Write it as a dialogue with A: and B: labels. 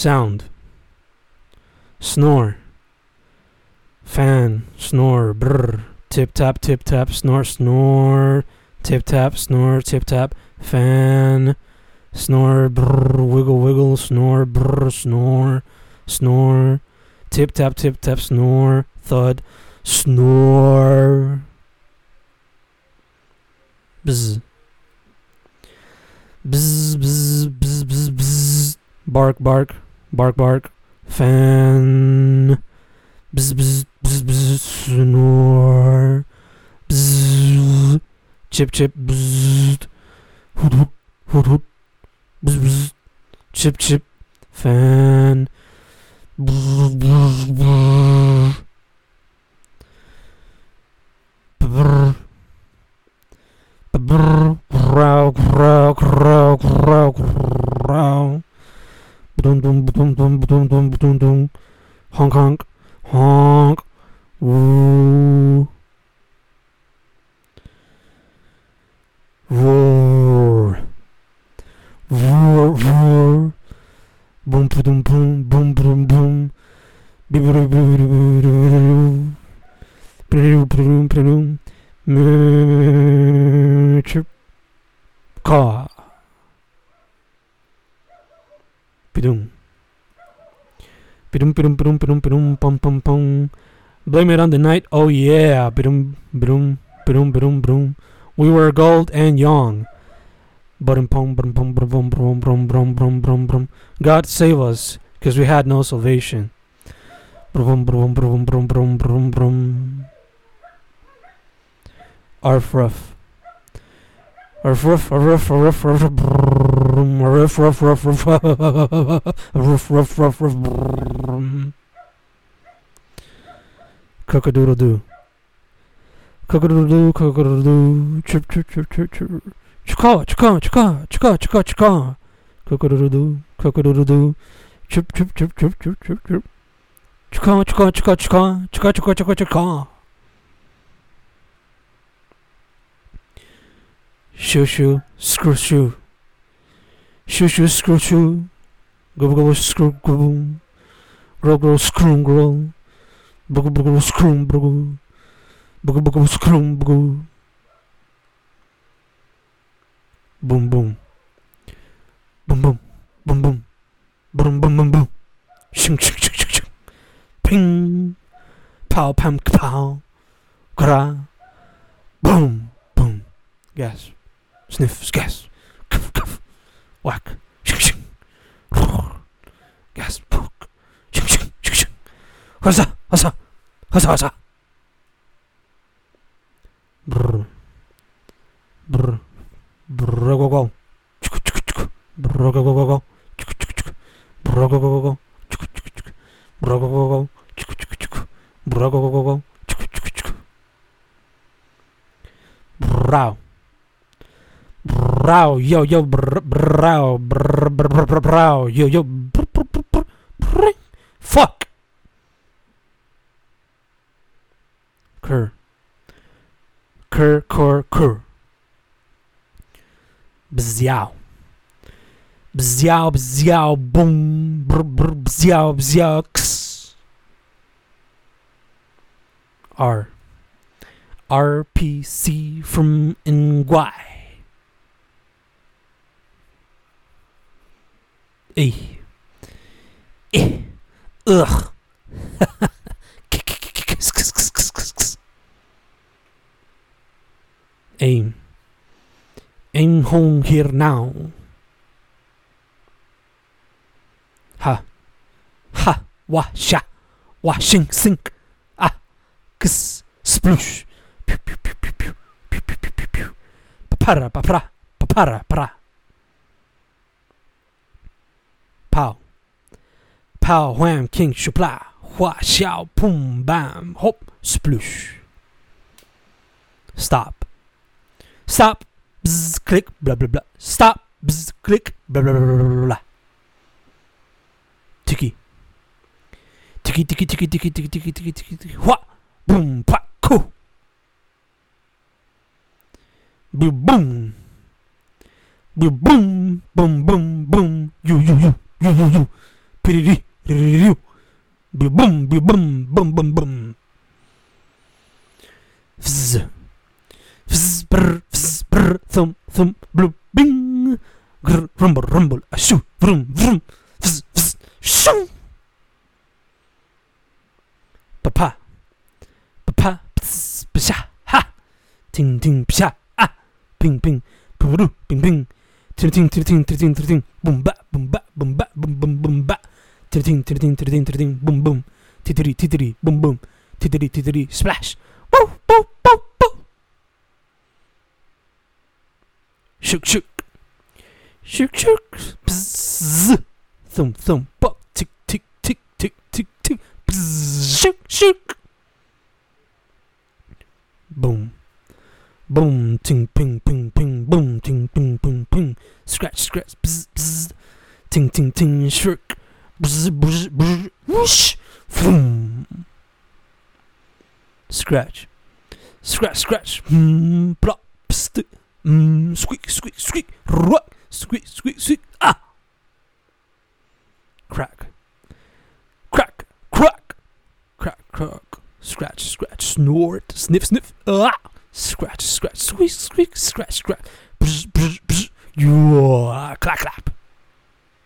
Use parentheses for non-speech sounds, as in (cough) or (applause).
A: sound, snore, fan, snore, brr, tip tap, tip tap, snore, snore, tip tap, snore, tip tap, fan, snore, brr, wiggle, wiggle, snore, brr, snore, snore, tip tap, tip tap, snore, thud, snore, bzz. Bzz, bzz, bzz, bzz, bzz. Bark, bark, bark, bark. Fan. Bzz, bzz, bzz, bzz. Snore. Bzz. Chip, chip, bzz. Hoot, hoot, hoot, hoot. Bzz, bzz. Chip, chip. Fan. Bzz, bzz, bzz. Dum dum dum dum dum. Honk honk, honk. Woo. Roar. Roar, roar. Boom, boom, boom, boom, boom, boom. Boo-boo-doo-boo-doo-boo-doo. Boo-doo-boo-doo-boo-doo. Moo, chirp. Caw. Pidum. Blame it on the night. Oh yeah. We were gold and young. God save us, because we had no salvation. Arf Kakadoodledoo. Kakadoodledoo, kakadoodledoo. Chirp, chirp, chirp, chirp, chirp. Çıka, çıka, çıka, çıka, çıka, çıka. Kakadoodledoo, kakadoodledoo. Chirp, chirp, chirp, chirp, chirp, chirp, chirp. Çıka, çıka, çıka, çıka, çıka, çıka, çıka, çıka. 슈슈 스크루슈 슈슈 스크루슈 구부구부 스크루 구부. 그로그로 스크룸 그로 부구부구 스크룸 부구. 부구부구 스크룸 부구. 붐붐. 붐붐. 붐붐. 부름붐붐붐. 싱싱싱싱싱 핑. 파워 팜크 파워. 그라. 붐붐. yes Sniff, gas. Cuff, cuff. Whack. Gas. Хаса, хаса, хаса, хаса. Бр. Бр. Брогогол. Чик-чик-чик. Брогогогол. Чик-чик-чик. Брогогогол. Чик-чик-чик. Брогогогол. Чик-чик-чик. Брогогогол. Чик-чик-чик. Браво. Brow, yo, yo, brow, brow, yo, yo, fuck. Cur. Cur, cur, cur. Bziow. Bziow, bziow, boom, brr, brr, bziow, bziow, x. R. RPC from Nguai. Eh. Eh. Ugh. (laughs) Aim. Aim home here now. Ha. Ha. Wa sha. Wa shing sink. Ah. Kiss. Sploosh. Pew pew pew pew pew. Pew pew pew pew pew. Papara papara. Papara Pow. Pow wham king shupla. Hua xiao pum bam hop sploosh. Stop. Stop. Bzz, click blah blah blah. Stop. Bzz, click blah blah blah blah blah. Tiki. Tiki tiki tiki tiki tiki tiki tiki tiki tiki. Hua. Boom pa ko. Boom boom. Boom boom boom boom boom. You you you boom boom boom boom boom brr, brr, bing. Rumble, rumble, a shoo, vroom, vroom, fizz, fizz, shoo. Papa. Papa, pss, psha, ha. Ting, ting, psha, ah. Ping, ping, ping, ping. Ting, ting, ting, ting, ting, ting. Boom, ba, boom, ba, boom, ba, boom, boom, boom, ba. Ting, ting, ting, ting, ting, boom, boom. Titiri, titiri, boom, boom. Titiri, titiri, splash. Woo, woo, woo, woo. Shook, shook. Shook, shook. Bzz. Thump, thump. Buck, tick, tick, tick, tick, tick, tick. Bzz. Shook, shook. Boom. Boom, ting, ping, ping, ping, boom, ting, ping, ping, ping. Scratch, scratch, bzz, bzz. Ting, ting, ting, shirk. Bzz, bzz, bzz. Whoosh. Vroom. Scratch. Scratch, scratch. Hmm, plop, pst. Mm, squeak, squeak, squeak, rock, squeak, squeak, squeak, ah! Crack, crack, crack, crack, crack, scratch, scratch, snort, sniff, sniff, ah! Scratch, scratch, squeak, squeak, scratch, scratch, bzz, bzz, bzz, yeah, clap, clap.